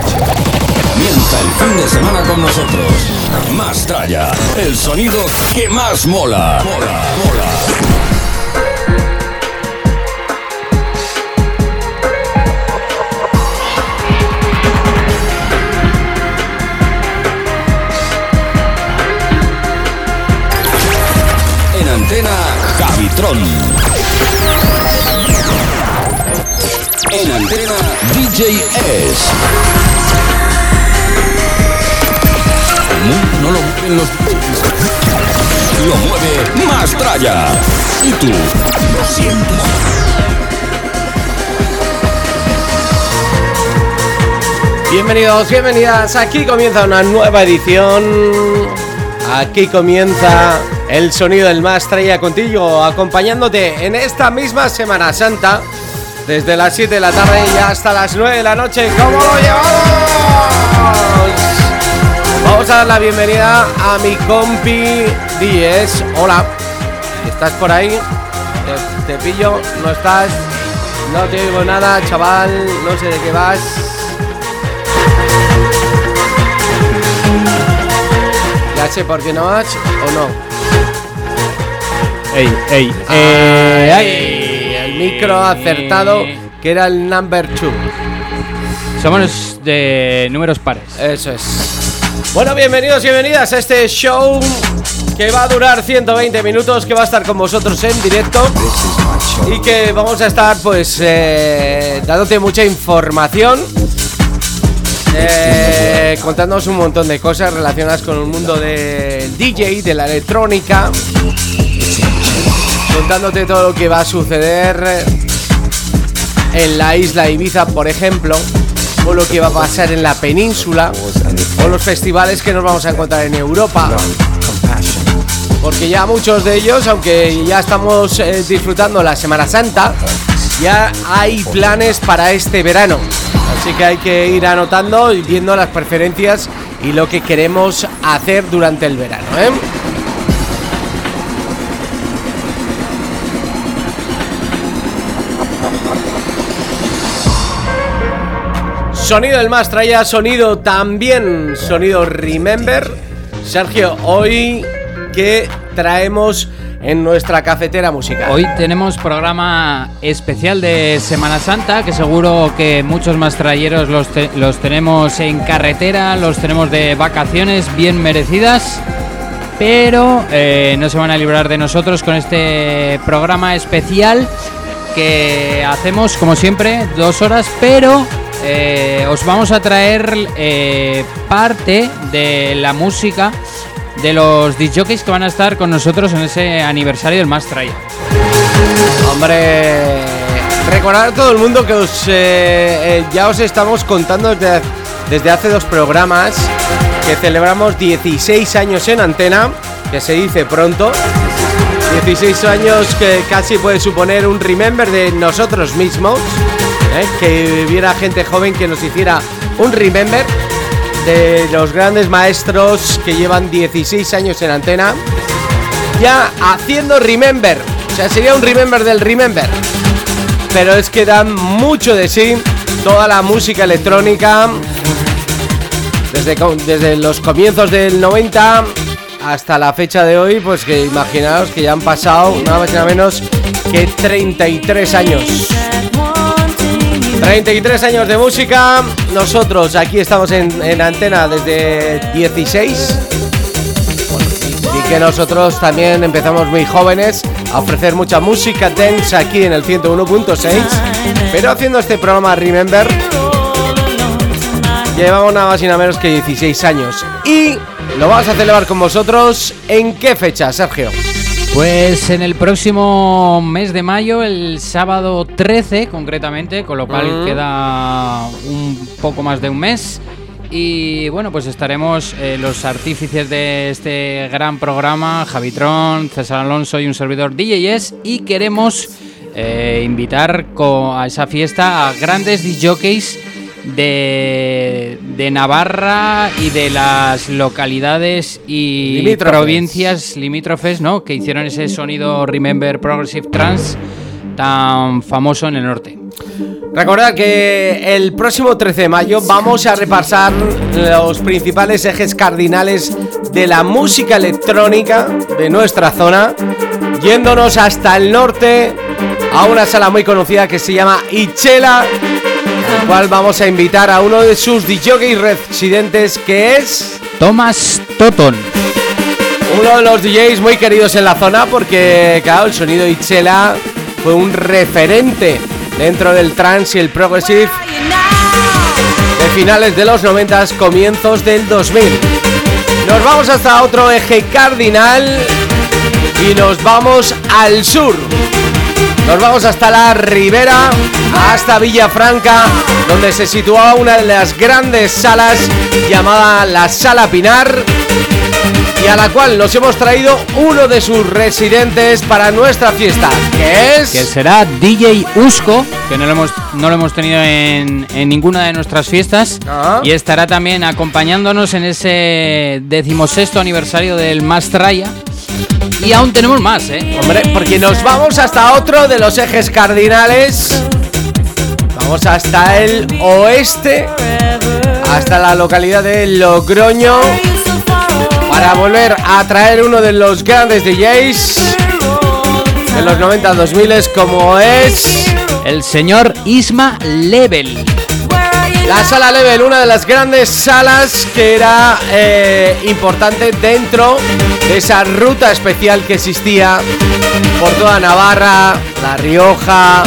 Comienza el fin de semana con nosotros. Mastraya, el sonido que más mola. Mola, mola. En antena, Javitron. DJ S. El mundo no lo mueven los... Lo mueve Mastraya. ¿Y tú? ¿Lo sientes? Bienvenidos, bienvenidas. Aquí comienza una nueva edición. Aquí comienza el sonido del más contigo, acompañándote en esta misma Semana Santa, desde las 7 de la tarde y hasta las 9 de la noche. ¿Cómo lo llevamos? Vamos a dar la bienvenida a mi compi Díez. Hola, ¿estás por ahí? Te, te pillo, no estás, no te oigo nada, chaval, no sé de qué vas. Ya sé por qué no vas o no. Ey, ey, Eh, eh, ay, el micro acertado que era el number two. Somos de números pares. Eso es. Bueno, bienvenidos y bienvenidas a este show que va a durar 120 minutos, que va a estar con vosotros en directo y que vamos a estar pues eh, dándote mucha información, eh, contándonos un montón de cosas relacionadas con el mundo del DJ, de la electrónica, contándote todo lo que va a suceder en la isla Ibiza, por ejemplo, o lo que va a pasar en la península, o los festivales que nos vamos a encontrar en Europa. Porque ya muchos de ellos, aunque ya estamos eh, disfrutando la Semana Santa, ya hay planes para este verano. Así que hay que ir anotando y viendo las preferencias y lo que queremos hacer durante el verano. ¿eh? Sonido del más traía sonido también, sonido Remember. Sergio, hoy que traemos en nuestra cafetera musical. Hoy tenemos programa especial de Semana Santa, que seguro que muchos más trayeros los, los tenemos en carretera, los tenemos de vacaciones bien merecidas, pero eh, no se van a librar de nosotros con este programa especial que hacemos como siempre, dos horas, pero eh, os vamos a traer eh, parte de la música de los DJs que van a estar con nosotros en ese aniversario del Más Traía. Hombre, recordar a todo el mundo que os, eh, ya os estamos contando desde, desde hace dos programas que celebramos 16 años en antena, que se dice pronto. 16 años que casi puede suponer un remember de nosotros mismos, ¿eh? que hubiera gente joven que nos hiciera un remember de los grandes maestros que llevan 16 años en antena, ya haciendo remember. O sea, sería un remember del remember. Pero es que dan mucho de sí toda la música electrónica desde, desde los comienzos del 90 hasta la fecha de hoy, pues que imaginaos que ya han pasado nada más y nada menos que 33 años. 33 años de música. Nosotros aquí estamos en, antena desde 16. Y que nosotros también empezamos muy jóvenes a ofrecer mucha música dance aquí en el 101.6. Pero haciendo este programa Remember, llevamos nada más y nada menos que 16 años. Y lo vamos a celebrar con vosotros. ¿En qué fecha, Sergio? Pues en el próximo mes de mayo, el sábado 13 concretamente, con lo cual queda un poco más de un mes. Y bueno, pues estaremos eh, los artífices de este gran programa, Javitron, César Alonso y un servidor DJs, y queremos eh, invitar a esa fiesta a grandes DJs de, de Navarra y de las localidades y provincias limítrofes, ¿no? Que hicieron ese sonido Remember Progressive Trance tan famoso en el norte. Recordad que el próximo 13 de mayo vamos a repasar los principales ejes cardinales de la música electrónica de nuestra zona, yéndonos hasta el norte a una sala muy conocida que se llama Ichela cual vamos a invitar a uno de sus DJs residentes que es... Thomas Toton. Uno de los DJs muy queridos en la zona porque, claro, el sonido Ichela fue un referente dentro del trance y el progressive de finales de los 90, comienzos del 2000. Nos vamos hasta otro eje cardinal y nos vamos al sur. Nos vamos hasta la Ribera, hasta Villafranca, donde se situaba una de las grandes salas llamada la Sala Pinar y a la cual nos hemos traído uno de sus residentes para nuestra fiesta, que es... Que será DJ Usco, que no lo hemos, no lo hemos tenido en, ninguna de nuestras fiestas, y estará también acompañándonos en ese decimosexto aniversario del Mastraya y aún tenemos más, ¿eh? Hombre, porque nos vamos hasta otro de los ejes cardinales. Vamos hasta el oeste, hasta la localidad de Logroño, para volver a traer uno de los grandes DJs de los 90-2000 como es el señor Isma Level. La sala Level, una de las grandes salas que era eh, importante dentro de esa ruta especial que existía por toda Navarra, La Rioja,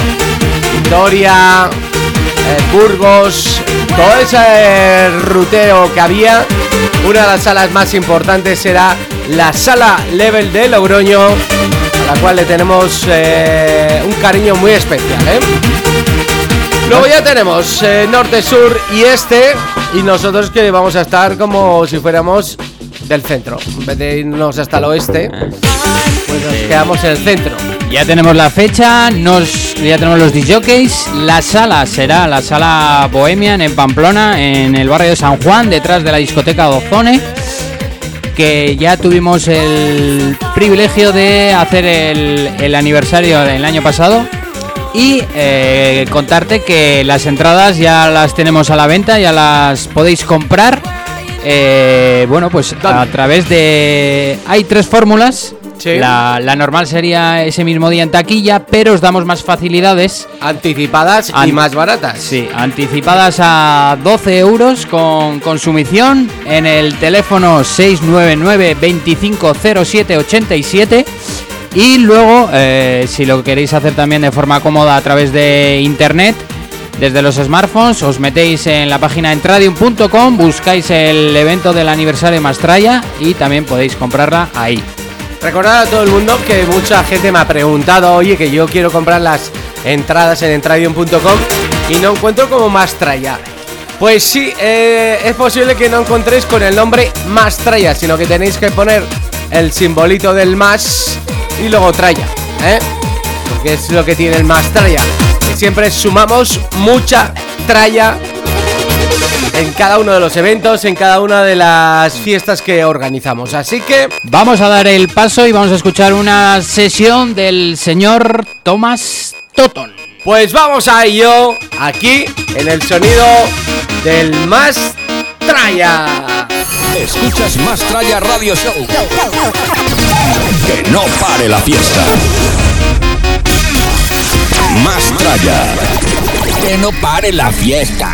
Vitoria, eh, Burgos, todo ese ruteo que había. Una de las salas más importantes era la sala Level de Logroño, a la cual le tenemos eh, un cariño muy especial. Luego ya tenemos eh, norte, sur y este. Y nosotros que vamos a estar como si fuéramos del centro. En vez de irnos hasta el oeste, pues nos quedamos en el centro. Ya tenemos la fecha, nos, ya tenemos los DJs. La sala será la sala Bohemian en Pamplona, en el barrio de San Juan, detrás de la discoteca Ozone. Que ya tuvimos el privilegio de hacer el, el aniversario del año pasado y eh, contarte que las entradas ya las tenemos a la venta, ya las podéis comprar. Eh, bueno, pues a través de... Hay tres fórmulas. La, normal sería ese mismo día en taquilla, pero os damos más facilidades. Anticipadas y más baratas. Sí, anticipadas a 12 euros con consumición en el teléfono 699 250787 y luego, eh, si lo queréis hacer también de forma cómoda a través de internet, desde los smartphones, os metéis en la página entradium.com, buscáis el evento del aniversario de Mastraya y también podéis comprarla ahí. Recordad a todo el mundo que mucha gente me ha preguntado, oye, que yo quiero comprar las entradas en entradium.com y no encuentro como Mastraya. Pues sí, eh, es posible que no encontréis con el nombre Mastraya, sino que tenéis que poner el simbolito del más y luego traya, ¿eh? Porque es lo que tiene el más traya. Que siempre sumamos mucha traya en cada uno de los eventos, en cada una de las fiestas que organizamos. Así que vamos a dar el paso y vamos a escuchar una sesión del señor Thomas Toton. Pues vamos a ello aquí en el sonido del más traya. Escuchas Más Tralla Radio Show. Que no pare la fiesta. Más Tralla. Que no pare la fiesta.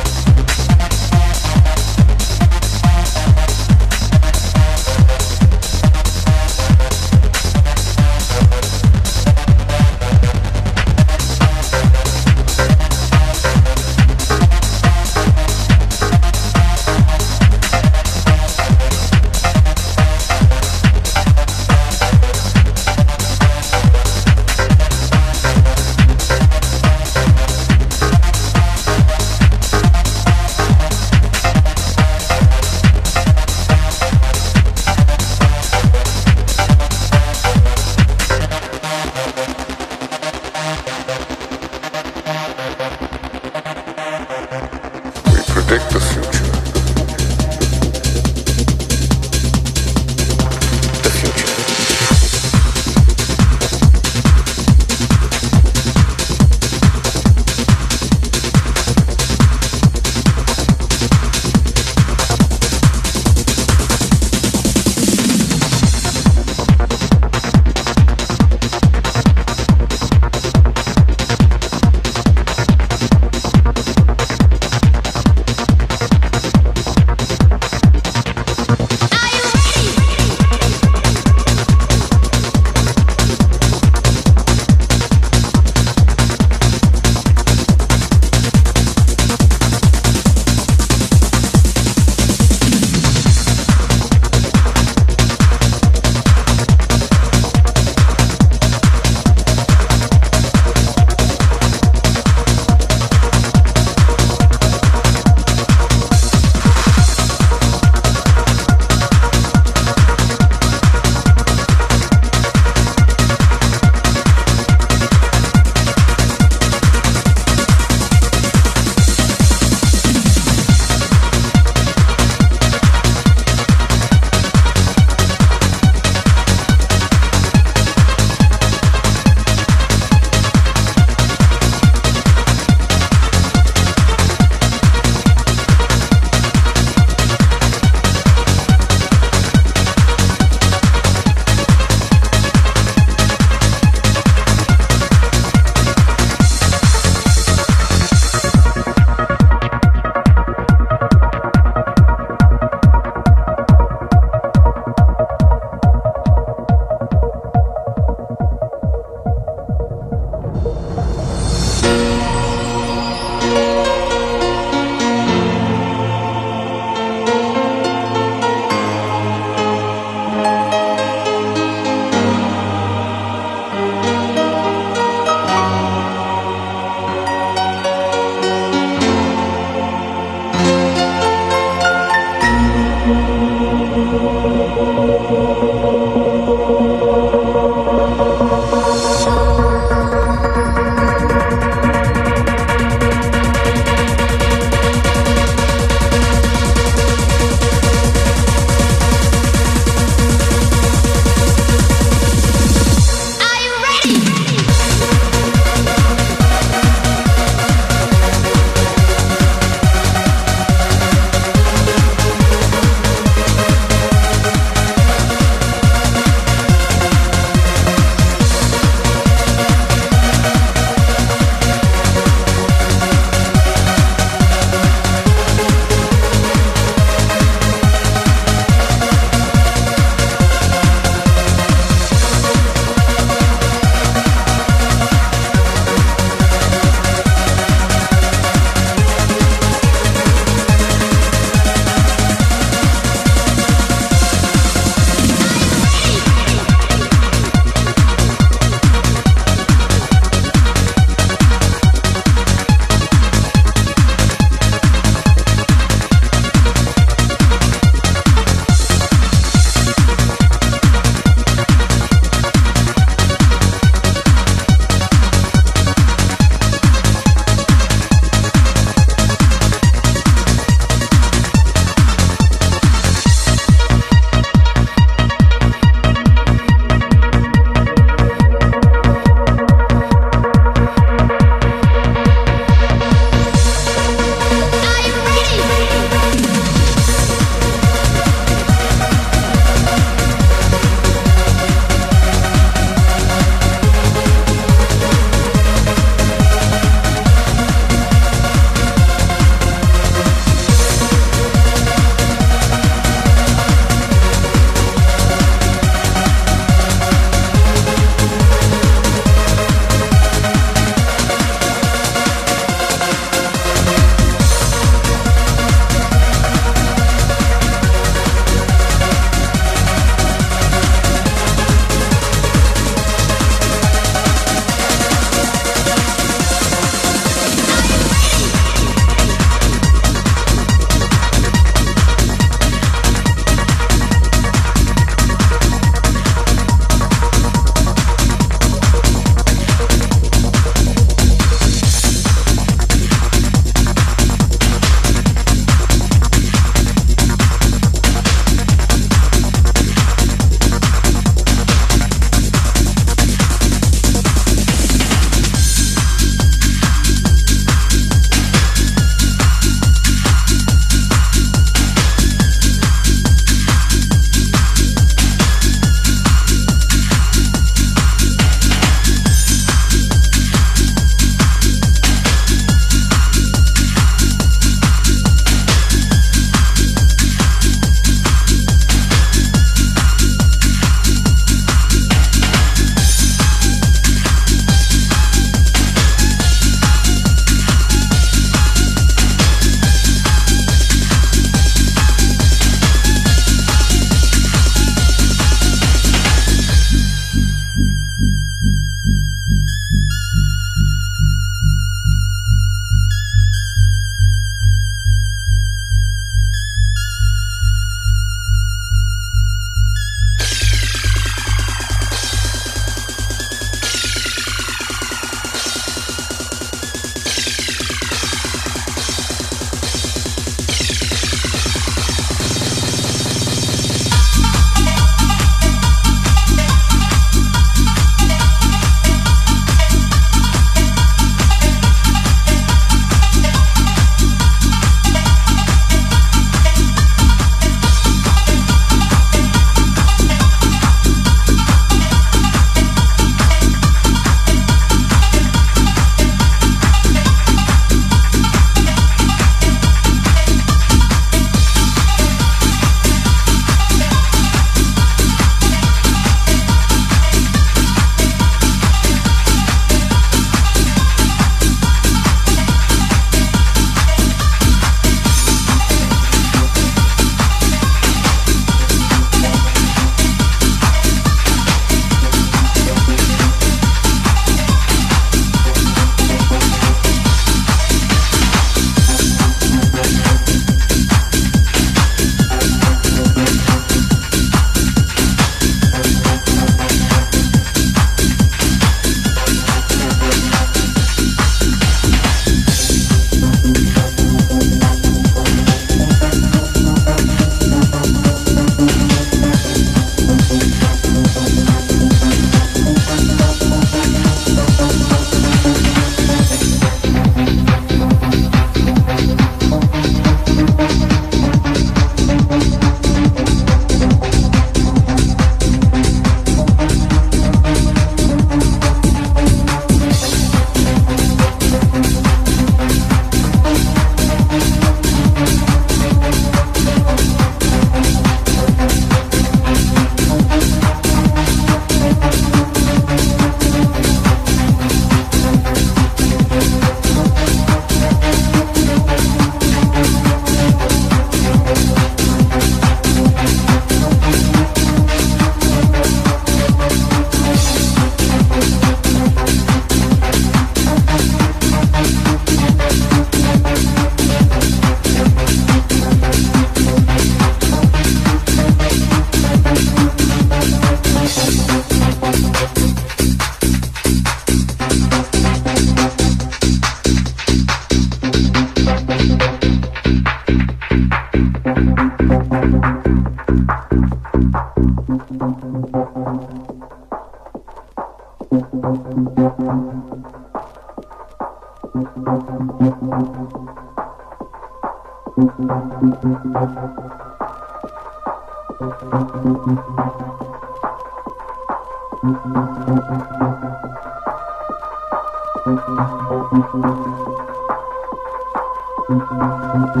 Que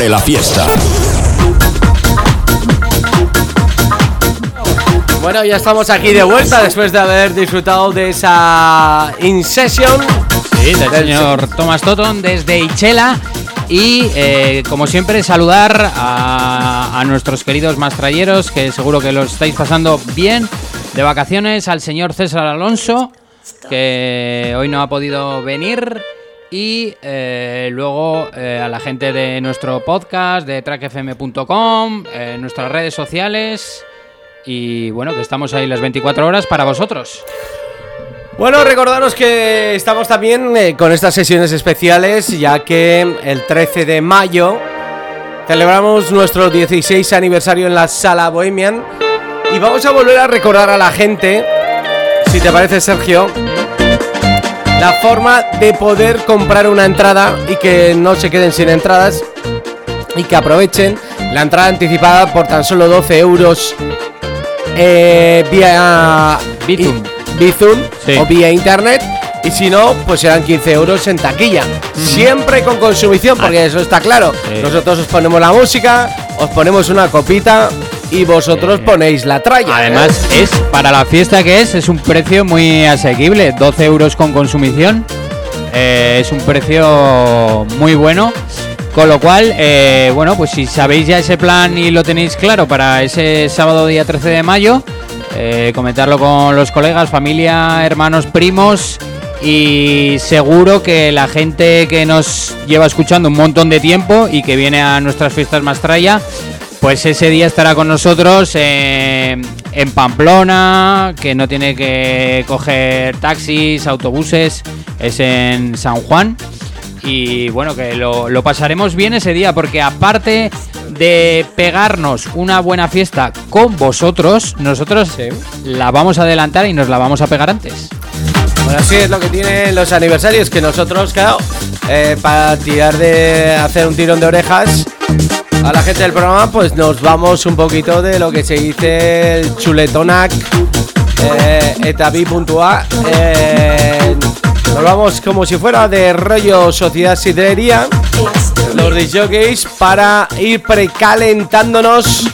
pare la fiesta. Bueno, ya estamos aquí de vuelta después de haber disfrutado de esa In Session. Sí, del señor Tomás Toton desde Ichela. Y eh, como siempre, saludar a, a nuestros queridos mastralleros, que seguro que lo estáis pasando bien de vacaciones, al señor César Alonso, que hoy no ha podido venir. Y eh, luego eh, a la gente de nuestro podcast, de trackfm.com, eh, nuestras redes sociales. Y bueno, que estamos ahí las 24 horas para vosotros. Bueno, recordaros que estamos también eh, con estas sesiones especiales, ya que el 13 de mayo celebramos nuestro 16 aniversario en la Sala Bohemian y vamos a volver a recordar a la gente, si te parece Sergio, la forma de poder comprar una entrada y que no se queden sin entradas y que aprovechen la entrada anticipada por tan solo 12 euros eh, vía Bizum. Bizum Sí. o vía internet. Y si no, pues serán 15 euros en taquilla. Siempre con consumición, porque eso está claro. Sí. Nosotros os ponemos la música, os ponemos una copita y vosotros Sí. ponéis la tralla. Además, es para la fiesta que es, es un precio muy asequible. 12 euros con consumición. Eh, es un precio muy bueno. Con lo cual, eh, bueno, pues si sabéis ya ese plan y lo tenéis claro para ese sábado día 13 de mayo, eh, comentarlo con los colegas, familia, hermanos, primos. Y seguro que la gente que nos lleva escuchando un montón de tiempo y que viene a nuestras fiestas Mastraya, pues ese día estará con nosotros eh, en Pamplona, que no tiene que coger taxis, autobuses, es en San Juan. Y bueno, que lo, lo pasaremos bien ese día, porque aparte de pegarnos una buena fiesta con vosotros, nosotros la vamos a adelantar y nos la vamos a pegar antes. Bueno, así es lo que tienen los aniversarios, que nosotros, claro, eh, para tirar de hacer un tirón de orejas a la gente del programa, pues nos vamos un poquito de lo que se dice el chuletonac eh, etabi.a. Eh, nos vamos como si fuera de rollo sociedad sidrería, los disjockeys, para ir precalentándonos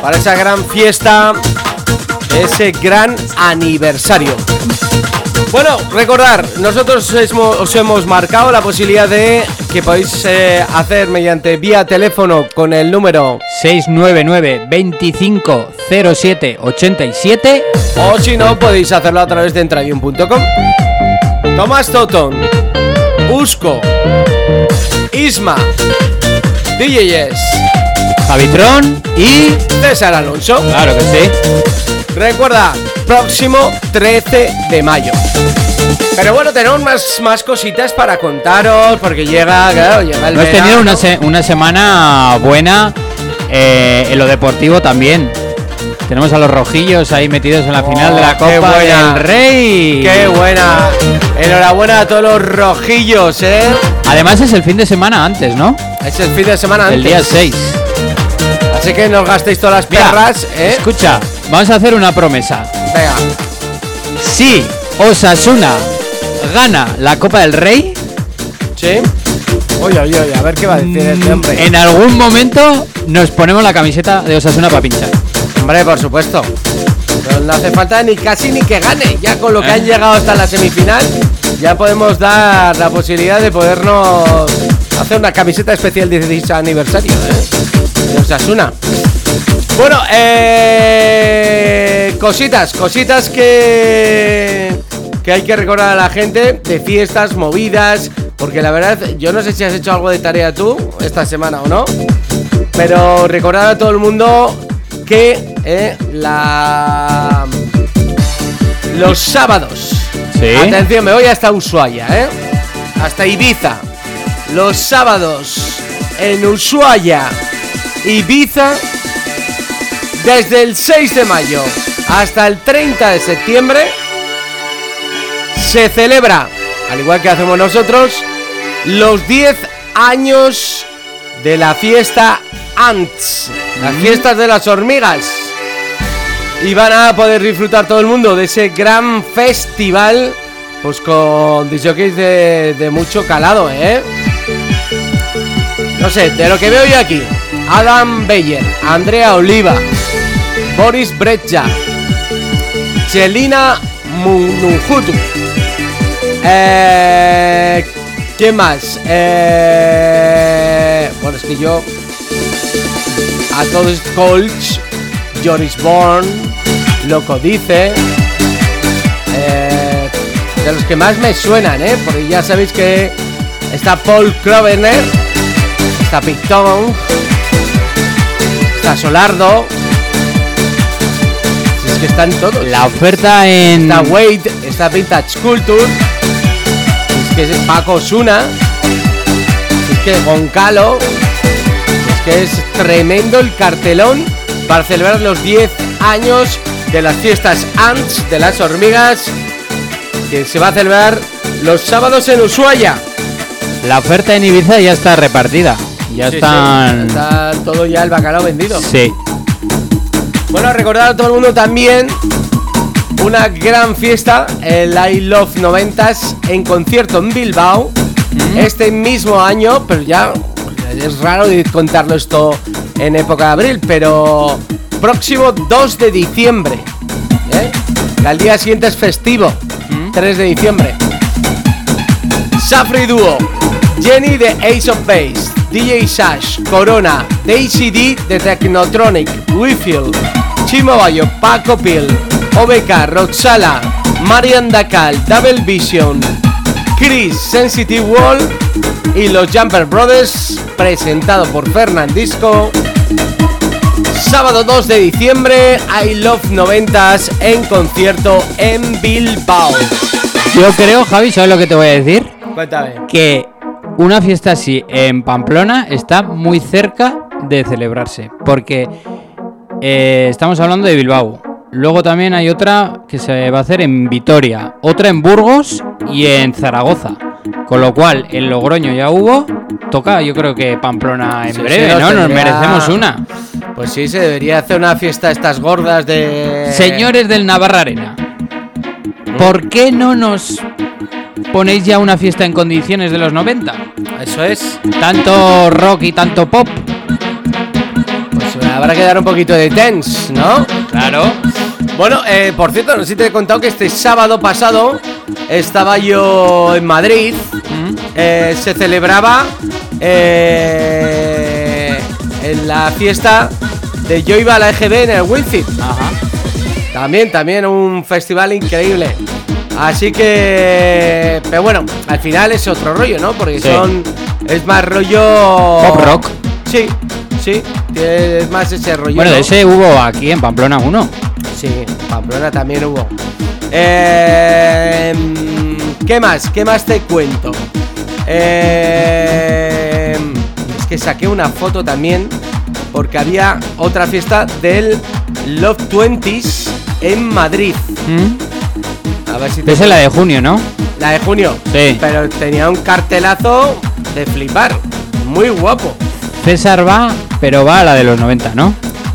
para esa gran fiesta, ese gran aniversario. Bueno, recordar, nosotros os hemos marcado la posibilidad de que podéis eh, hacer mediante vía teléfono con el número 699 25 07 87 o si no podéis hacerlo a través de entradium.com. Tomás Toton, Usco, Isma, DJs, Javitron y... César Alonso. Claro que sí. Recuerda, próximo 13 de mayo. Pero bueno, tenemos más, más cositas para contaros porque llega, claro, llega el Hemos tenido una, se- una semana buena eh, en lo deportivo también. Tenemos a los rojillos ahí metidos en la final de la Oh, qué Copa buena. del Rey. ¡Qué buena! Enhorabuena a todos los rojillos, ¿eh? Además es el fin de semana antes, ¿no? Es el fin de semana antes. El día 6. Así que no os gastéis todas las Mira, perras, ¿eh? Escucha, vamos a hacer una promesa. Venga. Si Osasuna gana la Copa del Rey, ¿Sí? Oye, oye, oye, a ver qué va a decir este hombre. en algún momento nos ponemos la camiseta de Osasuna para pinchar. Hombre, por supuesto. No, no hace falta ni casi ni que gane. Ya con lo que ¿Eh? han llegado hasta la semifinal, ya podemos dar la posibilidad de podernos hacer una camiseta especial 16 aniversario, ¿eh? De Osasuna. Bueno, eh, cositas, cositas que, que hay que recordar a la gente de fiestas, movidas, porque la verdad, yo no sé si has hecho algo de tarea tú esta semana o no, pero recordar a todo el mundo que eh, la los sábados, Sí. atención, me voy hasta Ushuaia, ¿eh? hasta Ibiza, los sábados en Ushuaia, Ibiza, desde el 6 de mayo hasta el 30 de septiembre, se celebra, al igual que hacemos nosotros, los 10 años de la fiesta Ants, las fiestas de las hormigas. Y van a poder disfrutar todo el mundo de ese gran festival, pues con disjockeys de, de mucho calado, ¿eh? No sé, de lo que veo yo aquí, Adam Beyer, Andrea Oliva, Boris Breccia, Chelina Munujutu. Eh, ¿Qué más? Eh, bueno, es que yo a todos Colch, Joris Bourne, Loco Dice, eh, de los que más me suenan, ¿eh? Porque ya sabéis que está Paul Krovener, está Picton, está Solardo. Si es que están todos. La oferta en. Está Wade, está Vintage Culture, es que es Paco Suna, es que Goncalo, es que es tremendo el cartelón para celebrar los 10 años de las fiestas Ants de las hormigas que se va a celebrar los sábados en Ushuaia. La oferta en Ibiza ya está repartida. Ya Sí, sí, están. está todo ya el bacalao vendido. Sí. Bueno, recordar a todo el mundo también una gran fiesta, el I Love 90s en concierto en Bilbao este mismo año, pero ya es raro contarlo esto en época de abril, pero próximo 2 de diciembre. ¿eh? Al día siguiente es festivo, 3 de diciembre. Safri Duo, Jenny de Ace of Base, DJ Sash, Corona, Daisy D de Technotronic, Wifield, Chimo Bayo, Paco Pil, OBK, Roxala, Marian Dacal, Double Vision, Chris, Sensitive Wall y los Jumper Brothers, presentado por Fernandisco. Sábado 2 de diciembre, I Love 90s en concierto en Bilbao. Yo creo, Javi, ¿sabes lo que te voy a decir? Cuéntame. Que una fiesta así en Pamplona está muy cerca de celebrarse. Porque eh, estamos hablando de Bilbao. Luego también hay otra que se va a hacer en Vitoria, otra en Burgos y en Zaragoza. Con lo cual, en Logroño ya hubo. Toca, yo creo que Pamplona en Sí, breve, sí, ¿no? nos merecemos una. Pues sí, se debería hacer una fiesta estas gordas de. Señores del Navarra Arena, ¿por qué no nos ponéis ya una fiesta en condiciones de los 90? Eso es. Tanto rock y tanto pop. Pues habrá que dar un poquito de tense, ¿no? Claro. Bueno, eh, por cierto, no sé si te he contado que este sábado pasado estaba yo en Madrid. Eh, se celebraba eh, en la fiesta de Yo iba a la EGB en el Winfield. Ajá. También, también un festival increíble. Así que, pero bueno, al final es otro rollo, ¿no? Porque Sí. son, es más rollo... Pop rock. Sí, sí, es más ese rollo. Bueno, ese hubo aquí en Pamplona uno. Sí, Pamplona también hubo. Eh, ¿Qué más? ¿Qué más te cuento? Eh, es que saqué una foto también porque había otra fiesta del Love Twenties en Madrid. A ver si te Esa es la de junio, ¿no? la de junio. Sí. Pero tenía un cartelazo de flipar. muy guapo. César va, pero va a la de los 90, ¿no?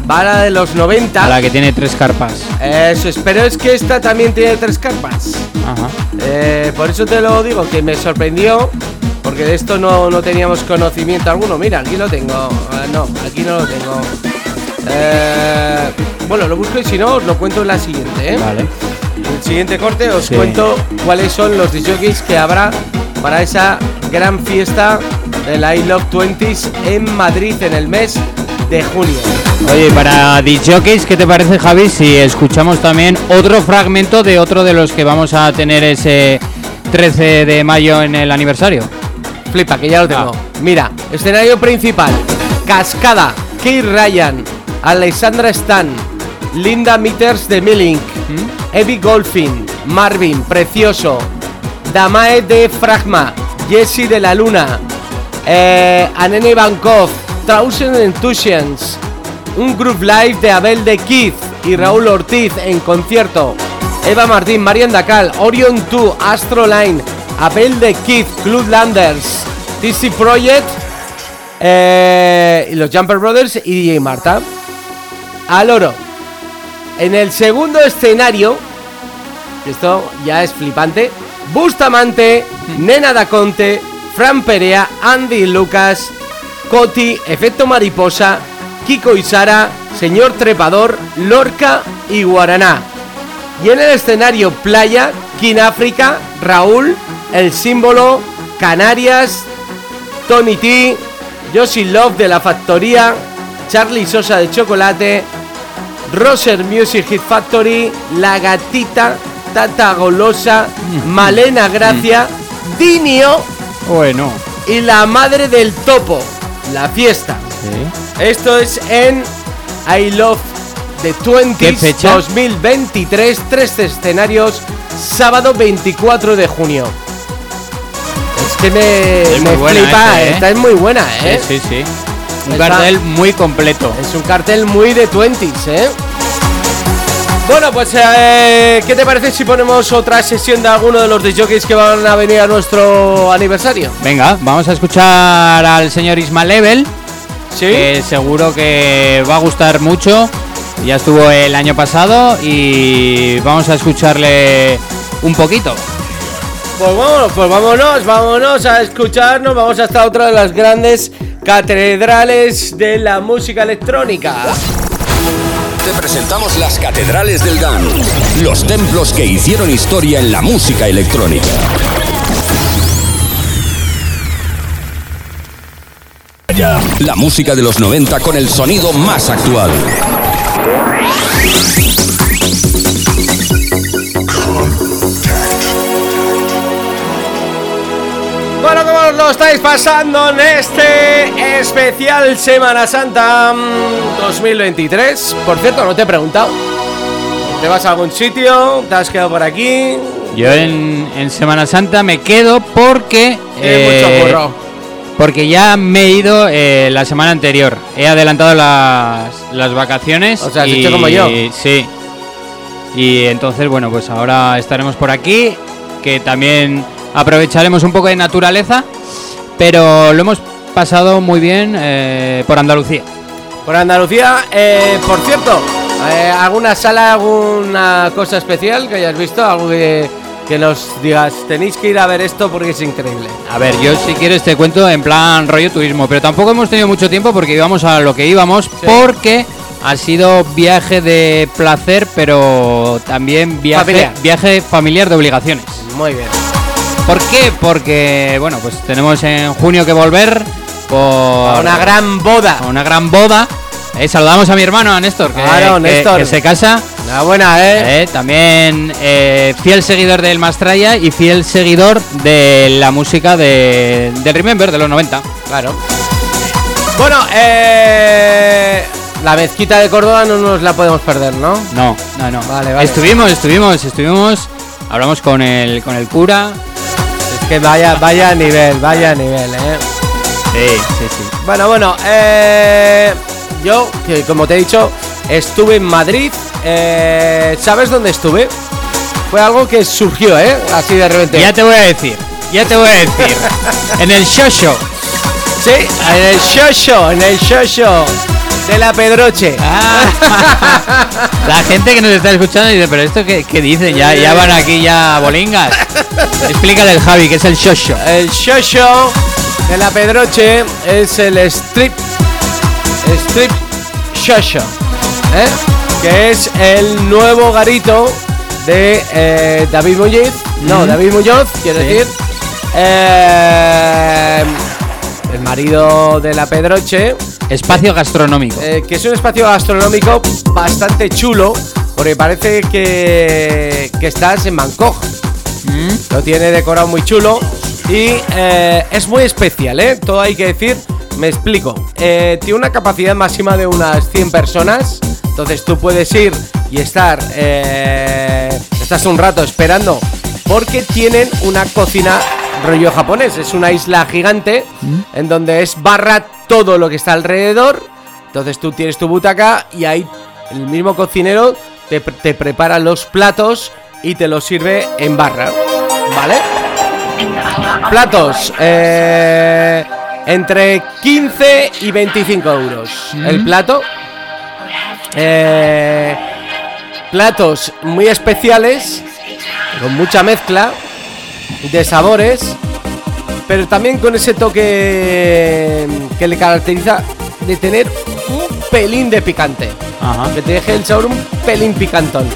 Va a la de los 90. A la que tiene tres carpas. Eso es, pero es que esta también tiene tres carpas. Ajá. Eh, por eso te lo digo, que me sorprendió, porque de esto no, no teníamos conocimiento alguno. Mira, aquí lo tengo. Ah, no, aquí no lo tengo. Eh, bueno, lo busco y si no, os lo cuento en la siguiente. ¿eh? Vale. El siguiente corte os Sí. cuento cuáles son los disjockeys que habrá para esa gran fiesta del I Love 20s en Madrid en el mes de junio. Oye, para DJs, ¿qué te parece, Javi, si escuchamos también otro fragmento de otro de los que vamos a tener ese 13 de mayo en el aniversario? Flipa, que ya lo tengo. Mira, escenario principal: Cascada, Kate Ryan, Alexandra Stan, Linda Meters de Millink, Evie Golfin, Marvin, Precioso, Damae de Fragma, Jesse de la Luna, eh, Anene Bankov, Thousand Enthusiasts, un group live de Abel de Keith y Raúl Ortiz en concierto. Eva Martín, Marian Dacal, Orion 2, Astroline, Abel de Keith, Club Landers, TC Project, eh, los Jumper Brothers y DJ Marta. Al oro. En el segundo escenario, esto ya es flipante, Bustamante, Nena Daconte, Fran Perea, Andy Lucas, Coti, Efecto Mariposa, Kiko y Sara, Señor Trepador, Lorca y Guaraná. Y en el escenario Playa, King África, Raúl, El Símbolo, Canarias, Tony T, Josie Love de la Factoría, Charlie Sosa de Chocolate, Roser Music Hit Factory, La Gatita, Tata Golosa, Malena Gracia, Dinio Bueno. y la Madre del Topo. La fiesta. Sí. Esto es en I Love the 20 ¿Qué fecha? 2023, tres escenarios, sábado 24 de junio. Es que me, Es muy buena flipa, esta, ¿eh? esta es muy buena, ¿eh? Sí, sí, sí. Un Es cartel muy completo. Es un cartel muy de 20s, ¿eh? Bueno, pues, eh, ¿qué te parece si ponemos otra sesión de alguno de los jockeys que van a venir a nuestro aniversario? Venga, vamos a escuchar al señor Ismael Level, Sí. que seguro que va a gustar mucho. Ya estuvo el año pasado y vamos a escucharle un poquito. Pues vámonos, pues vámonos, vámonos a escucharnos, vamos hasta otra de las grandes catedrales de la música electrónica. Te presentamos las catedrales del dance, los templos que hicieron historia en la música electrónica. La música de los 90 con el sonido más actual. Bueno, ¿cómo os lo estáis pasando en este especial Semana Santa mm, 2023? Por cierto, no te he preguntado. ¿Te vas a algún sitio? ¿Te has quedado por aquí? Yo en, en Semana Santa me quedo porque... Mucho eh. Porque ya me he ido eh, la semana anterior. He adelantado las, las vacaciones. O sea, has y- hecho como yo. Sí. Y entonces, bueno, pues ahora estaremos por aquí. Que también aprovecharemos un poco de naturaleza. Pero lo hemos pasado muy bien eh, por Andalucía. Por Andalucía, eh, por cierto, eh, ¿alguna sala, alguna cosa especial que hayas visto? Algo que, que nos digas, tenéis que ir a ver esto porque es increíble. A ver, yo si quieres te cuento en plan rollo turismo, pero tampoco hemos tenido mucho tiempo porque íbamos a lo que íbamos, porque ha sido viaje de placer, pero también viaje Familiar. viaje familiar de obligaciones. Muy bien. ¿Por qué? Porque, bueno, pues tenemos en junio que volver por A una gran boda. a una gran boda. Eh, saludamos a mi hermano, a Néstor, que, Claro, Néstor. que se casa. Enhorabuena, ¿eh? Eh, también eh, fiel seguidor del Mastraya y fiel seguidor de la música de, del Remember de los 90. Claro. Bueno, eh, la mezquita de Córdoba no nos la podemos perder, ¿no? No, no, no. Vale, vale. Estuvimos, estuvimos, estuvimos. Hablamos con el, con el cura. Que vaya, vaya nivel, vaya nivel, ¿eh? Sí, sí, sí. Bueno, bueno, eh, yo, que como te he dicho, estuve en Madrid. eh, ¿Sabes dónde estuve? Fue algo que surgió, ¿eh? Así de repente. Ya te voy a decir, ya te voy a decir. en el show show. Sí, en el show en el show de la Pedroche. Ah. La gente que nos está escuchando dice, pero esto qué, qué dicen, ya, ya van aquí ya bolingas. Explícale el Javi, que es el shosho. El show de la Pedroche es el strip strip show ¿eh? que es el nuevo garito de eh, David Muñiz. No, Mm. David Muñoz, quiero Sí. decir. Eh, el marido de la Pedroche. Espacio gastronómico. Eh, que es un espacio gastronómico bastante chulo, porque parece que, que estás en Bangkok. Mm. Lo tiene decorado muy chulo y eh, es muy especial, ¿eh? Todo hay que decir. Me explico. Eh, tiene una capacidad máxima de unas 100 personas. Entonces tú puedes ir y estar. estás un rato esperando. Porque tienen una cocina rollo japonés. Es una isla gigante en donde es barra todo lo que está alrededor. Entonces tú tienes tu butaca y ahí el mismo cocinero te, te prepara los platos y te los sirve en barra. ¿Vale? Platos. eh, entre 15 y 25 euros. El plato. Eh, platos muy especiales. Con mucha mezcla de sabores. Pero también con ese toque que le caracteriza de tener un pelín de picante. Ajá. Que te deje el sabor un pelín picantón.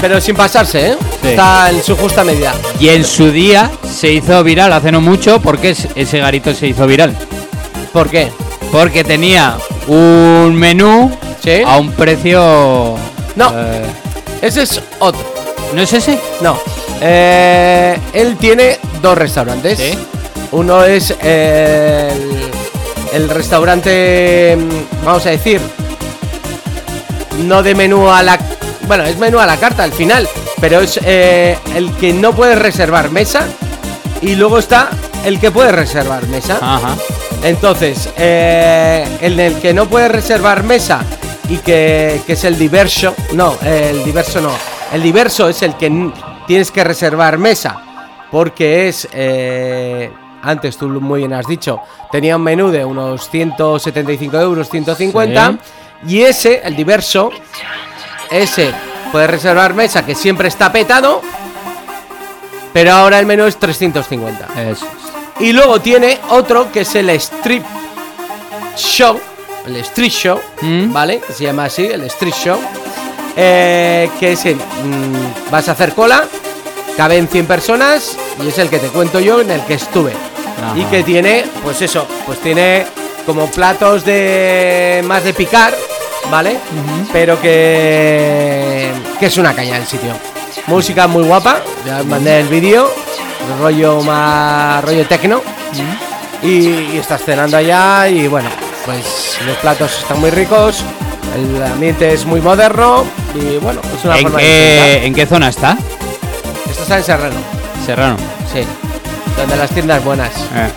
Pero sin pasarse, ¿eh? Sí. Está en su justa medida. Y en su día se hizo viral hace no mucho. ¿Por qué es- ese garito se hizo viral? ¿Por qué? Porque tenía un menú ¿Sí? a un precio. No. eh, Ese es otro. ¿No es ese? No. Eh, él tiene dos restaurantes. Sí. Uno es el, el restaurante, mm, vamos a decir, no de menú a la... Bueno, es menú a la carta al final, pero es eh, el que no puede reservar mesa y luego está el que puede reservar mesa. Ajá. Entonces, eh, el que no puede reservar mesa y que, que es el diverso, no, el diverso no, el diverso es el que tienes que reservar mesa porque es, eh, antes tú muy bien has dicho, tenía un menú de unos 175 euros, 150 y ese, el diverso, ese puede reservar mesa que siempre está petado, pero ahora el menú es 350. Eso. Y luego tiene otro que es el Street Show. El Street Show, Mm. ¿vale? Que se llama así, el Street Show. Eh, que es el. mm, vas a hacer cola, caben 100 personas y es el que te cuento yo en el que estuve. Ajá. Y que tiene, pues eso, pues tiene como platos de. más de picar, ¿vale? Pero que. que es una caña el sitio. Música muy guapa, ya os mandé el vídeo, rollo más. rollo tecno. Y, y estás cenando allá y bueno, pues los platos están muy ricos, el ambiente es muy moderno y bueno, es una ¿En forma de qué, ¿En qué zona está? Esto está en Serrano, Serrano. sí, donde las tiendas buenas. Eh.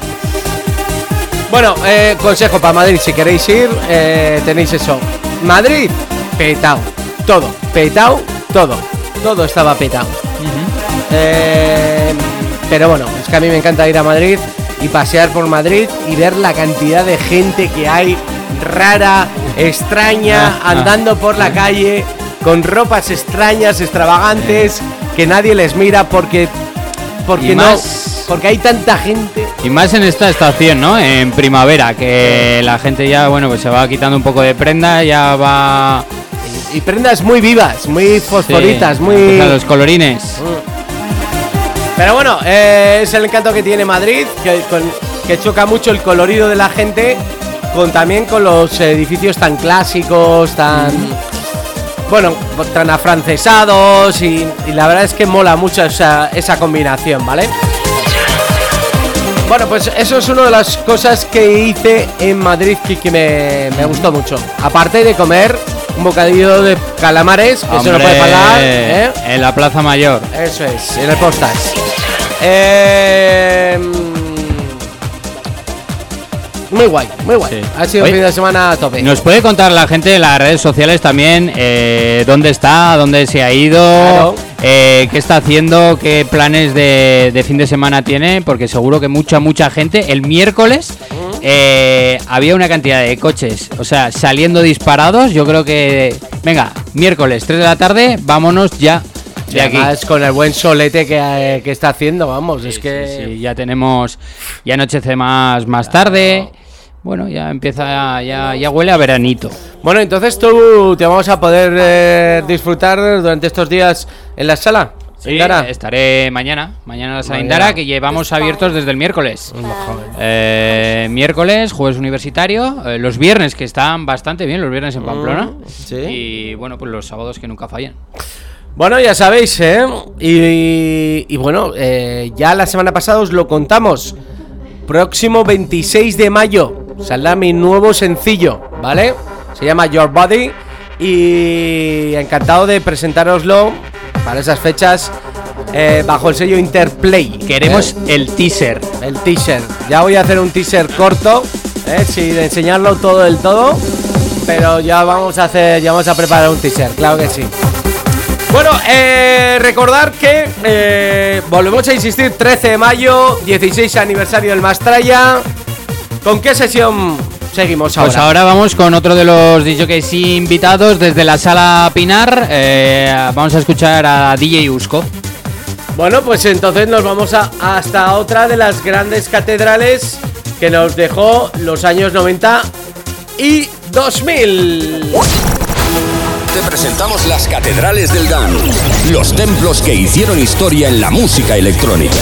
Bueno, eh, consejo para Madrid, si queréis ir, eh, tenéis eso. Madrid, petao, todo, petao, todo, todo estaba petao. Pero bueno, es que a mí me encanta ir a Madrid y pasear por Madrid y ver la cantidad de gente que hay rara, extraña, Ah, andando por la calle con ropas extrañas, extravagantes, que nadie les mira porque porque Y no, más- porque hay tanta gente. Y más en esta estación, ¿no? En primavera, que la gente ya, bueno, pues se va quitando un poco de prenda, ya va. Y prendas muy vivas, muy fosforitas, Sí, muy. a los colorines. Pero bueno, eh, es el encanto que tiene Madrid, que, con- que choca mucho el colorido de la gente, con también con los edificios tan clásicos, tan. Bueno, tan afrancesados y, y la verdad es que mola mucho esa, esa combinación, ¿vale? Bueno, pues eso es una de las cosas que hice en Madrid que, que me, me gustó mucho. Aparte de comer un bocadillo de calamares, que eso no puede faltar, ¿eh? En la Plaza Mayor. Eso es, en el postas. Eh, muy guay, muy guay. Sí. Ha sido Oye, un fin de semana a tope. ¿Nos puede contar la gente de las redes sociales también eh, dónde está, dónde se ha ido, Claro. eh, qué está haciendo, qué planes de, de fin de semana tiene? Porque seguro que mucha, mucha gente el miércoles eh, había una cantidad de coches, o sea, saliendo disparados. Yo creo que, venga, miércoles 3 de la tarde, vámonos ya de aquí. Además, con el buen solete que, eh, que está haciendo, vamos, es que... Sí, sí, ya tenemos, ya anochece más, más tarde. Bueno, ya empieza, ya, ya huele a veranito. Bueno, entonces tú te vamos a poder eh, disfrutar durante estos días en la sala. Sí, Indara. estaré mañana, mañana en la sala. Indara, que llevamos abiertos desde el miércoles. Eh, miércoles, jueves universitario, eh, los viernes que están bastante bien, los viernes en Pamplona. Mm, sí. Y bueno, pues los sábados que nunca fallan. Bueno, ya sabéis, ¿eh? Y, y bueno, eh, ya la semana pasada os lo contamos. Próximo 26 de mayo saldrá mi nuevo sencillo, ¿vale? Se llama Your Body y encantado de presentároslo para esas fechas eh, bajo el sello Interplay. Queremos ¿eh? el teaser. el teaser. Ya voy a hacer un teaser corto, ¿eh? sin enseñarlo todo del todo, pero ya vamos a hacer, ya vamos a preparar un teaser, claro que sí. Bueno, eh, recordar que eh, volvemos a insistir, 13 de mayo, 16 aniversario del Mastraya. ¿Con qué sesión seguimos ahora? Pues ahora vamos con otro de los DJs invitados desde la sala Pinar. Eh, vamos a escuchar a DJ Usco. Bueno, pues entonces nos vamos a, hasta otra de las grandes catedrales que nos dejó los años 90 y 2000. Presentamos las catedrales del dance, los templos que hicieron historia en la música electrónica.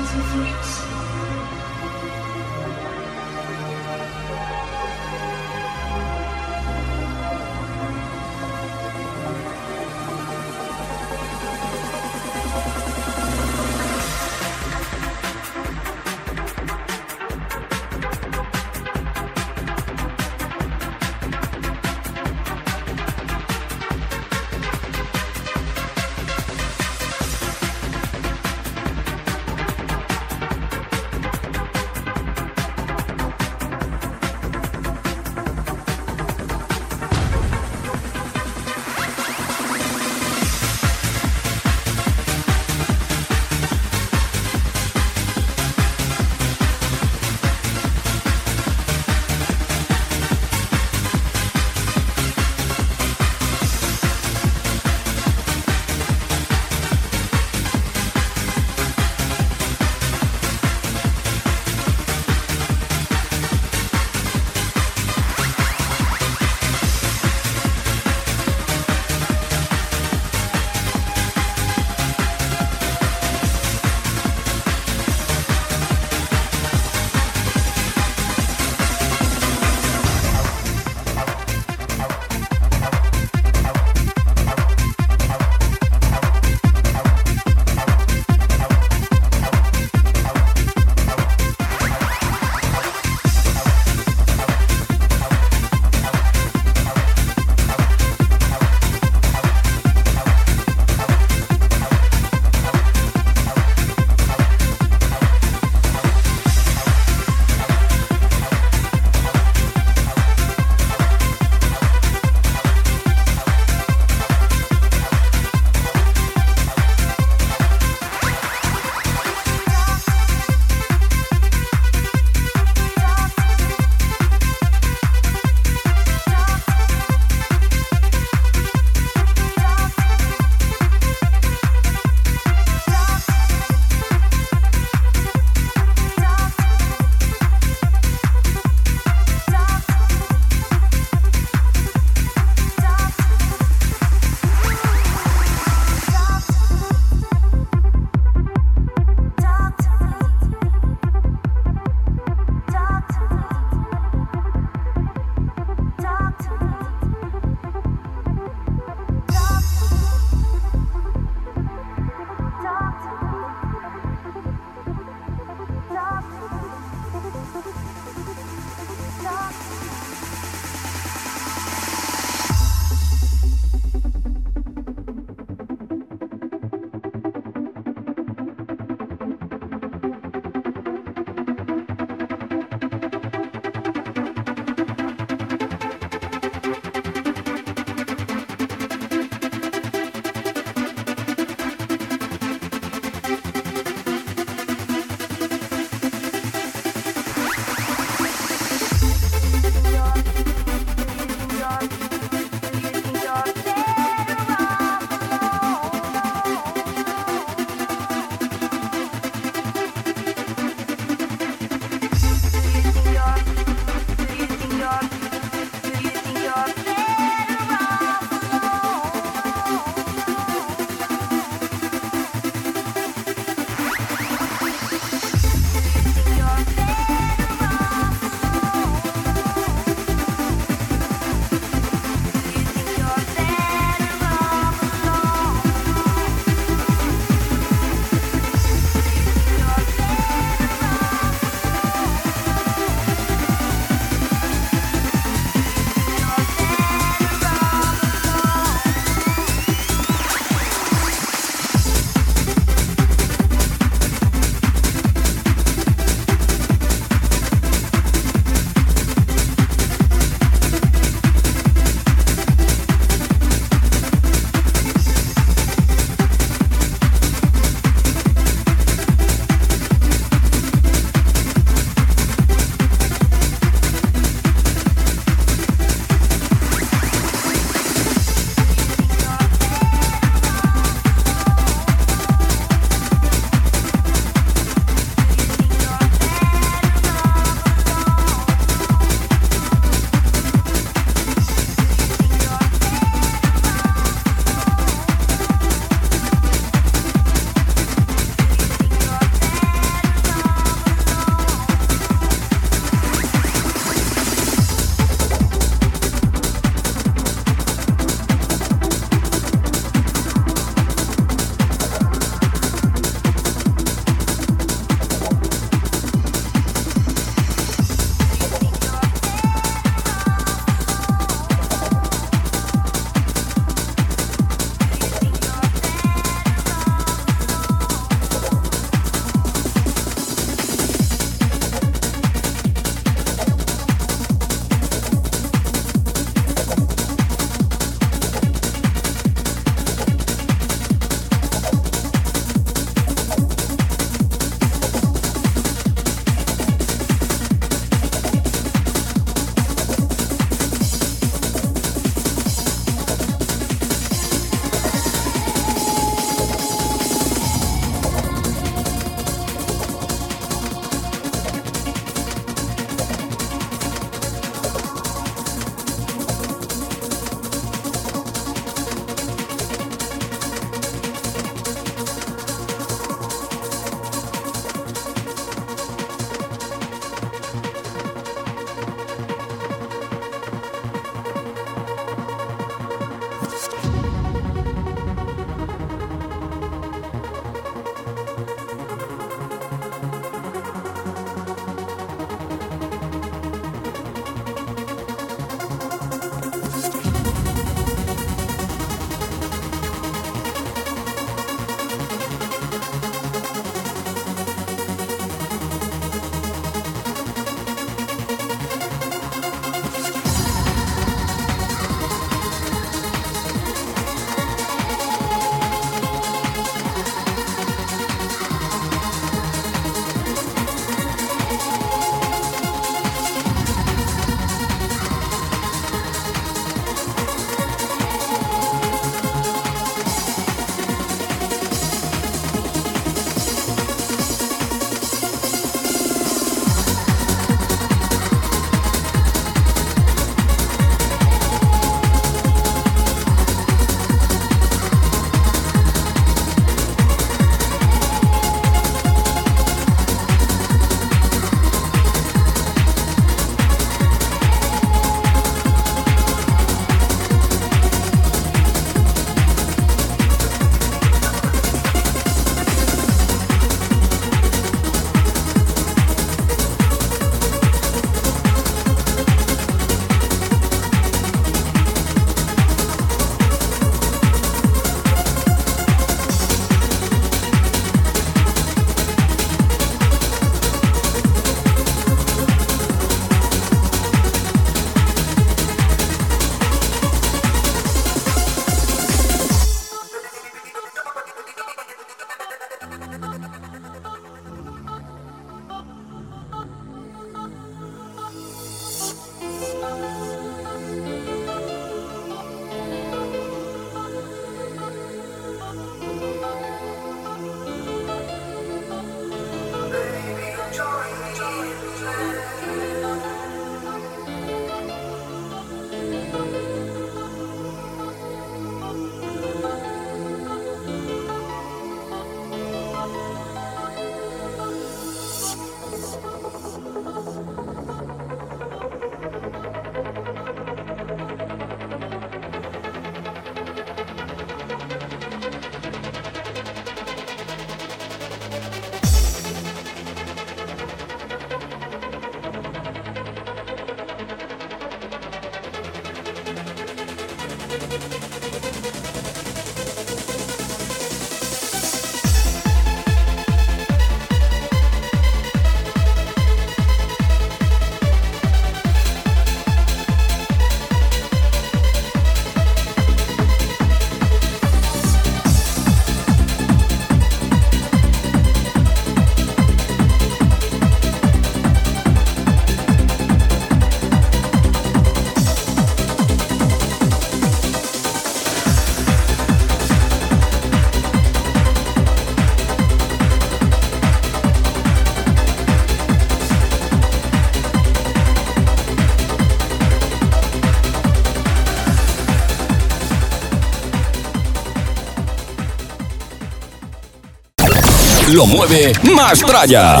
Lo mueve Mastraya.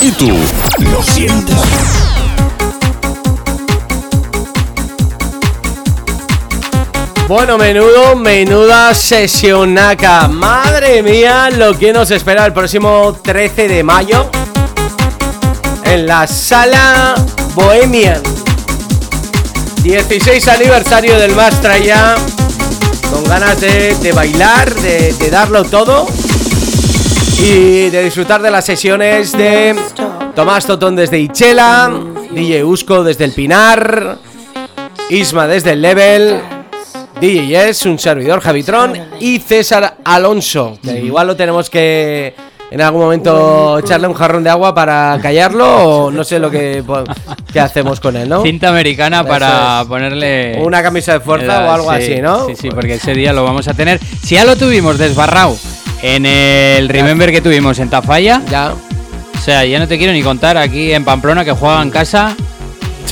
¿Y tú lo sientes? Bueno, menudo, menuda sesionaca. Madre mía, lo que nos espera el próximo 13 de mayo en la sala Bohemian. 16 aniversario del Mastra ya. Con ganas de, de bailar, de darlo todo. Y de disfrutar de las sesiones de Tomás Totón desde Ichela, DJ Usco desde el Pinar, Isma desde el Level, DJ es un servidor Javitron y César Alonso. Que igual lo tenemos que en algún momento echarle un jarrón de agua para callarlo o no sé lo que, que hacemos con él, ¿no? Cinta americana Eso para es. ponerle. Una camisa de fuerza la- o algo sí, así, ¿no? Sí, sí, porque ese día lo vamos a tener. Si ya lo tuvimos desbarrado en el Remember que tuvimos en Tafalla, Ya. o sea, ya no te quiero ni contar aquí en Pamplona que juega en casa.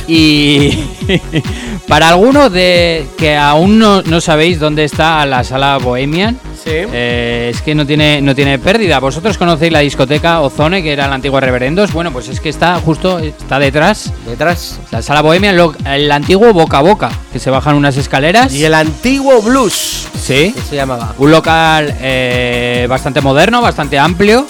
Y para algunos de que aún no, no sabéis dónde está la sala Bohemian, Sí. eh, es que no tiene, no tiene pérdida. Vosotros conocéis la discoteca Ozone, que era la antigua Reverendos. Bueno, pues es que está justo, está detrás. Detrás. La sala Bohemia, lo- el antiguo boca a boca, que se bajan unas escaleras. Y el antiguo blues. Sí. Que se llamaba. Un local eh, bastante moderno, bastante amplio.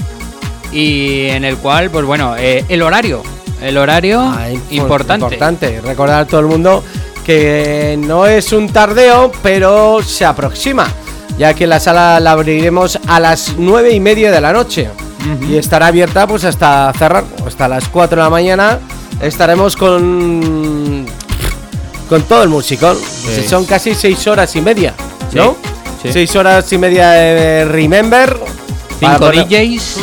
Y en el cual, pues bueno, eh, el horario. El horario Ah, impo- importante. Importante. Recordar a todo el mundo que no es un tardeo, pero se aproxima. Ya que la sala la abriremos a las nueve y media de la noche. Y estará abierta pues hasta cerrar, hasta las 4 de la mañana. Estaremos con con todo el musicón. Sí. Son casi seis horas y media, Sí, ¿no? sí. Seis horas y media de Remember. Para Cinco poner- DJs.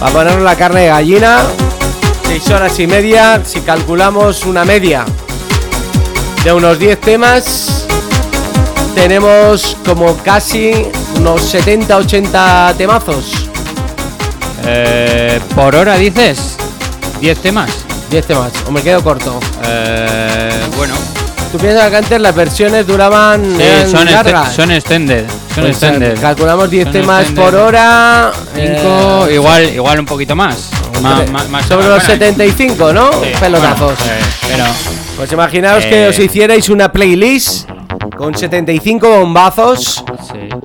para poner la carne de gallina, 6 horas y media, si calculamos una media de unos 10 temas, tenemos como casi unos 70-80 temazos. eh, por hora dices. 10 temas. 10 temas, o me quedo corto. Eh, bueno, Tú piensas que antes las versiones duraban sí, son, largas. son extended. Son Pues, extended. calculamos 10 Son temas extended. por hora. Cinco, eh, igual, igual un poquito más. Más sobre los Bueno, 75, ¿no? sí, Pelotazos. bueno, eh, pero Pues imaginaos que Eh. os hicierais una playlist con 75 bombazos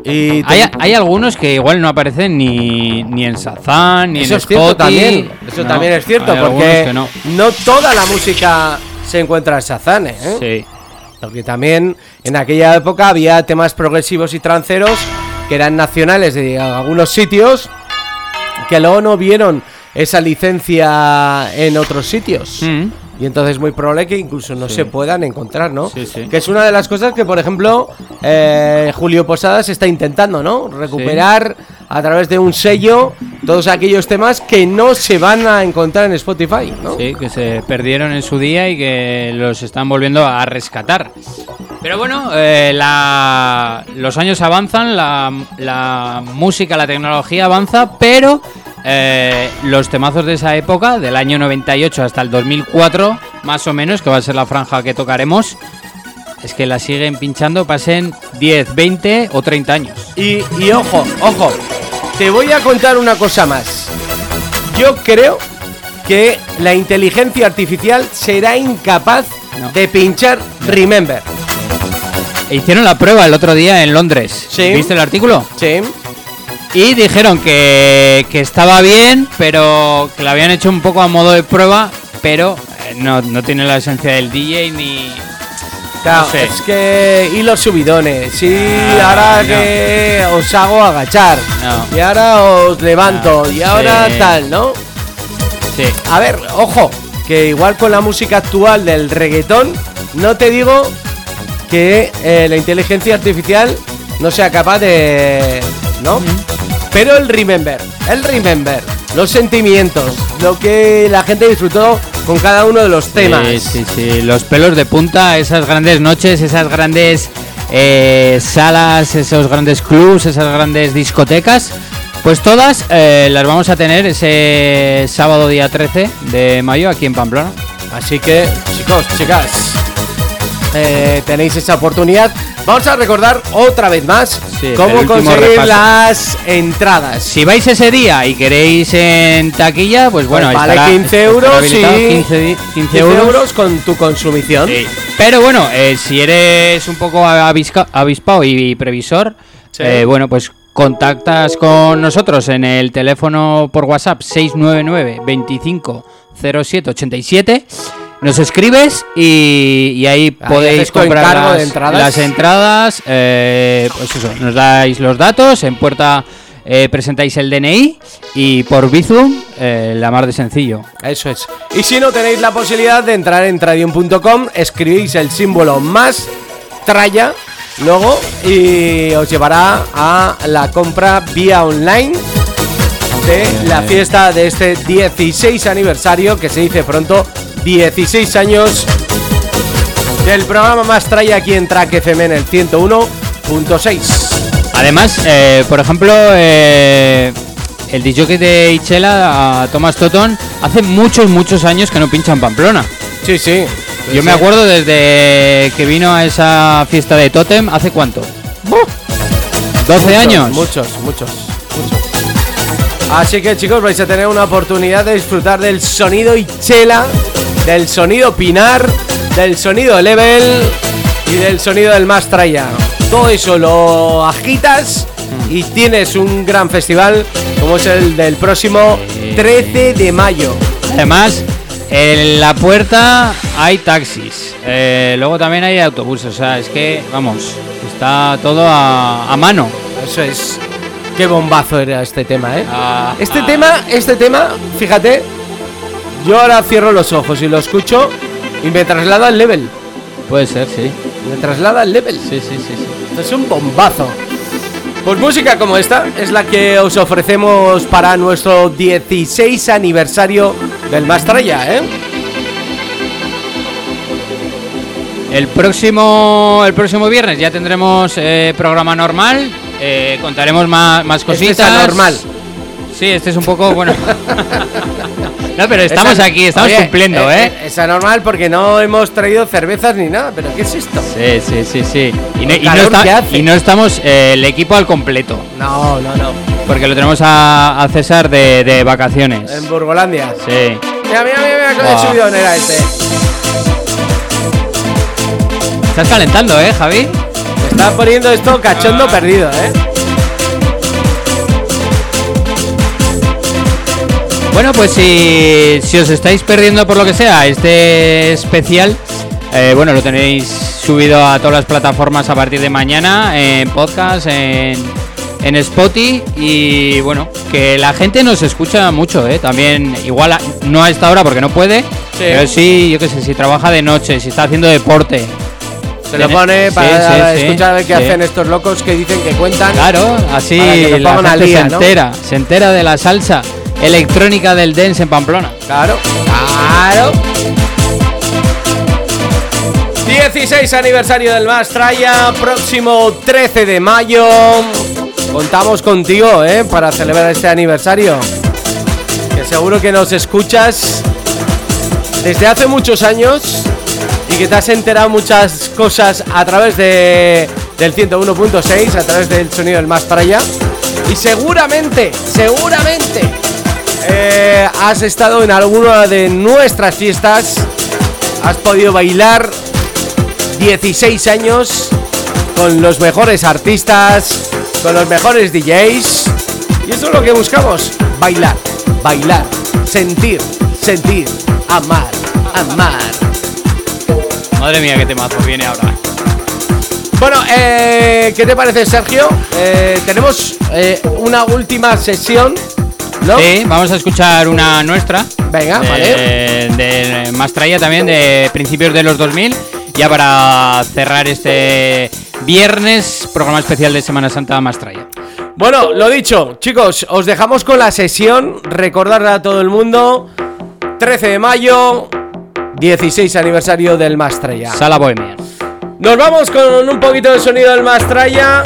sí. y Hay, hay algunos que igual no aparecen ni, ni en Sazán, ni eso en es también. Eso No, también es cierto porque que no. no. toda la música se encuentra en Shazam, ¿eh? Sí. Porque también en aquella época había temas progresivos y tranceros que eran nacionales de algunos sitios que luego no vieron esa licencia en otros sitios. Mm. Y entonces es muy probable que incluso no se puedan encontrar, ¿no? Sí, sí. Que es una de las cosas que, por ejemplo, eh, Julio Posadas está intentando, ¿no? Recuperar a través de un sello todos aquellos temas que no se van a encontrar en Spotify, ¿no? Sí, que se perdieron en su día y que los están volviendo a rescatar. Pero bueno, eh, la- los años avanzan, la, la música, la tecnología avanza, pero eh, los temazos de esa época, del año 98 hasta el 2004, más o menos, que va a ser la franja que tocaremos, es que la siguen pinchando, pasen 10, 20 o 30 años. Y, y ojo, ojo, te voy a contar una cosa más. Yo creo que la inteligencia artificial será incapaz No. de pinchar Remember. E Hicieron la prueba el otro día en Londres. Sí. ¿Viste el artículo? Sí. Y dijeron que, que estaba bien, pero que lo habían hecho un poco a modo de prueba, pero eh, no, no tiene la esencia del DJ ni... Claro, No sé. es que. Y los subidones. Sí, Ah, ahora no. que os hago agachar. Y ahora os levanto. Ah, y ahora sí. tal, ¿no? Sí, A ver, ojo. Que igual con la música actual del reggaetón. No te digo que eh, la inteligencia artificial no sea capaz de. ¿No? Pero el remember. El remember. Los sentimientos. Lo que la gente disfrutó con cada uno de los temas. Sí, sí, sí. Los pelos de punta, esas grandes noches, esas grandes eh, salas, esos grandes clubs, esas grandes discotecas. Pues todas eh, las vamos a tener ese sábado día 13 de mayo aquí en Pamplona. Así que, chicos, chicas, eh, tenéis esa oportunidad Vamos a recordar otra vez más Sí, cómo conseguir repaso. las entradas. Si vais ese día y queréis en taquilla, pues bueno, Pues vale estará- 15 estará euros habilitado, y 15, di- 15 15 euros. euros con tu consumición. Sí. Pero bueno, eh, si eres un poco avisca- avispado y previsor, Sí. eh, bueno, pues contactas con nosotros en el teléfono por WhatsApp 699 25 07 87. Nos escribes y, y ahí Ahí podéis comprar las, de entradas. las entradas. eh, pues eso, nos dais los datos, en puerta eh, presentáis el DNI y por Bizum, eh, la mar de sencillo. Eso es. Y si no tenéis la posibilidad de entrar en tradium.com, escribís el símbolo más tralla luego y os llevará a la compra vía online de la fiesta de este 16 aniversario que se dice pronto 16 años del programa más tralla aquí en Track FM en el 101.6. Además, eh, por ejemplo, eh, el DJ de Ichela, a Tomás Totón, hace muchos, muchos años que no pincha en Pamplona. Sí, sí. Yo me acuerdo desde que vino a esa fiesta de Totem, ¿hace cuánto? ¿12 Muchos, años? Muchos, muchos, muchos. Así que chicos, vais a tener una oportunidad de disfrutar del sonido Ichela, del sonido Pinar, del sonido Level y del sonido del Mastraya. Todo eso lo agitas y tienes un gran festival como es el del próximo 13 de mayo. Además, en la puerta hay taxis. eh, luego también hay autobuses. O sea, es que, vamos, está todo a, a mano. Eso es. Qué bombazo era este tema, ¿eh? A- Este a- tema, este tema, fíjate, yo ahora cierro los ojos y lo escucho y me traslada al level. Puede ser, sí. Me traslada al level. Sí, sí, sí. sí. Es un bombazo. Pues música como esta es la que os ofrecemos para nuestro 16 aniversario del Mastraya, ¿eh? El próximo, el próximo viernes ya tendremos eh, programa normal. eh, contaremos más, más Este cositas. es anormal. Sí, este es un poco bueno. no, pero estamos Esa- aquí, estamos Oye, cumpliendo, ¿eh? Es anormal porque no hemos traído cervezas ni nada, pero ¿qué es esto? Sí, sí, sí, sí. Y no, El y no calor está- que hace. y no estamos eh, el equipo al completo, No, no, no. porque lo tenemos a, a César de, de vacaciones. En Burgolandia. Sí. Mira, mira, mira, mira, Buah. subidón era este. Estás calentando, ¿eh, Javi? Me está poniendo esto cachondo perdido, ¿eh? Bueno, pues si, si os estáis perdiendo por lo que sea este especial, eh, bueno, lo tenéis subido a todas las plataformas a partir de mañana, en podcast, en, en Spotify y bueno, que la gente nos escucha mucho, ¿eh? También, igual a- no a esta hora porque no puede, pero sí, yo qué sé, si trabaja de noche, si está haciendo deporte. Se lo pone sí, para sí, sí, escuchar a ver qué sí. hacen estos locos que dicen que cuentan. Claro, así la gente día, se ¿no? entera, se entera de la salsa electrónica del dance en Pamplona. Claro, claro. 16 aniversario del Mastraya, próximo 13 de mayo. Contamos contigo, ¿eh? Para celebrar este aniversario. Que seguro que nos escuchas desde hace muchos años y que te has enterado muchas cosas a través de, del 101.6, a través del sonido del Mastraya. Y seguramente, seguramente eh, has estado en alguna de nuestras fiestas, has podido bailar 16 años con los mejores artistas, con los mejores DJs. Y eso es lo que buscamos, bailar, bailar, sentir, sentir, amar, amar. Madre mía, qué temazo viene ahora. Bueno, eh, ¿qué te parece Sergio? Eh, tenemos eh, una última sesión, ¿no? Sí, vamos a escuchar una nuestra. Venga, de, vale. De Mastraya también, de principios de los 2000. Ya para cerrar este viernes, programa especial de Semana Santa Mastraya. Bueno, lo dicho, chicos, os dejamos con la sesión. Recordarle a todo el mundo: 13 de mayo, 16 aniversario del Mastraya. Sala Bohemia. Nos vamos con un poquito de sonido del Mastraya,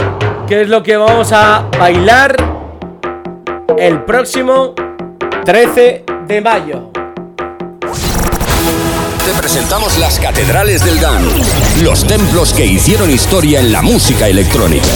que es lo que vamos a bailar el próximo 13 de mayo. te presentamos las catedrales del Dan, los templos que hicieron historia en la música electrónica.